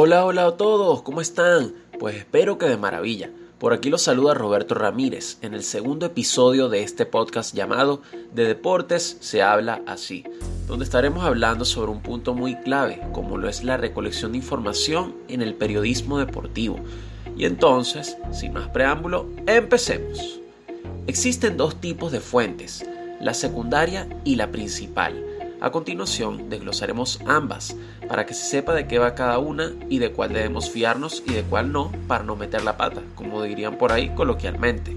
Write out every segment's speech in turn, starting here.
Hola, hola a todos, ¿cómo están? Pues espero que de maravilla. Por aquí los saluda Roberto Ramírez en el segundo episodio de este podcast llamado De Deportes se habla así, donde estaremos hablando sobre un punto muy clave, como lo es la recolección de información en el periodismo deportivo. Y entonces, sin más preámbulo, empecemos. Existen dos tipos de fuentes, la secundaria y la principal. A continuación, desglosaremos ambas para que se sepa de qué va cada una y de cuál debemos fiarnos y de cuál no para no meter la pata, como dirían por ahí coloquialmente.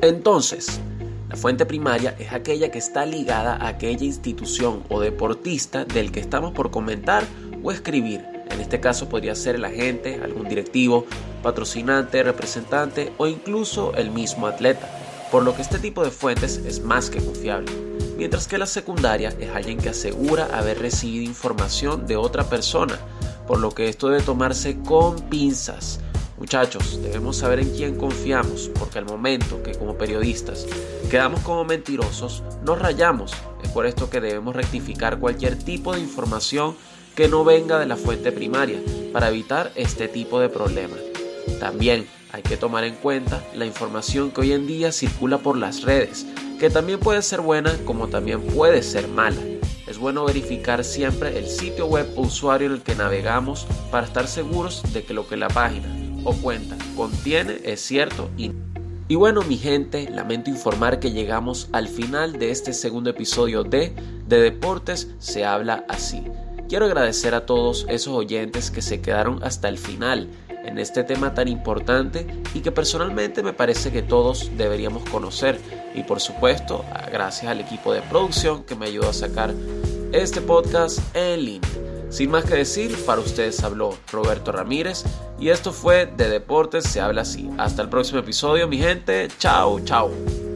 Entonces, la fuente primaria es aquella que está ligada a aquella institución o deportista del que estamos por comentar o escribir. En este caso podría ser el agente, algún directivo, patrocinante, representante o incluso el mismo atleta, por lo que este tipo de fuentes es más que confiable mientras que la secundaria es alguien que asegura haber recibido información de otra persona, por lo que esto debe tomarse con pinzas. Muchachos, debemos saber en quién confiamos, porque al momento que como periodistas quedamos como mentirosos, nos rayamos. Es por esto que debemos rectificar cualquier tipo de información que no venga de la fuente primaria, para evitar este tipo de problemas. También hay que tomar en cuenta la información que hoy en día circula por las redes, que también puede ser buena como también puede ser mala. Es bueno verificar siempre el sitio web o usuario en el que navegamos para estar seguros de que lo que la página o cuenta contiene es cierto y bueno mi gente, lamento informar que llegamos al final de este segundo episodio de De Deportes se habla así. Quiero agradecer a todos esos oyentes que se quedaron hasta el final en este tema tan importante y que personalmente me parece que todos deberíamos conocer. Y por supuesto, gracias al equipo de producción que me ayudó a sacar este podcast en línea. Sin más que decir, para ustedes habló Roberto Ramírez y esto fue de Deportes se habla así. Hasta el próximo episodio, mi gente. Chao, chao.